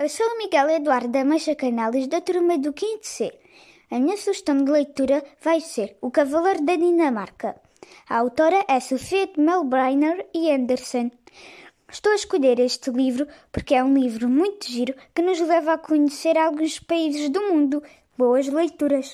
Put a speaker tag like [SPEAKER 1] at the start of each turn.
[SPEAKER 1] Eu sou o Miguel Eduardo da Mancha Canales, da turma do 5 C. A minha sugestão de leitura vai ser O Cavaleiro da Dinamarca. A autora é Sofia de e Anderson. Estou a escolher este livro porque é um livro muito giro que nos leva a conhecer alguns países do mundo. Boas leituras!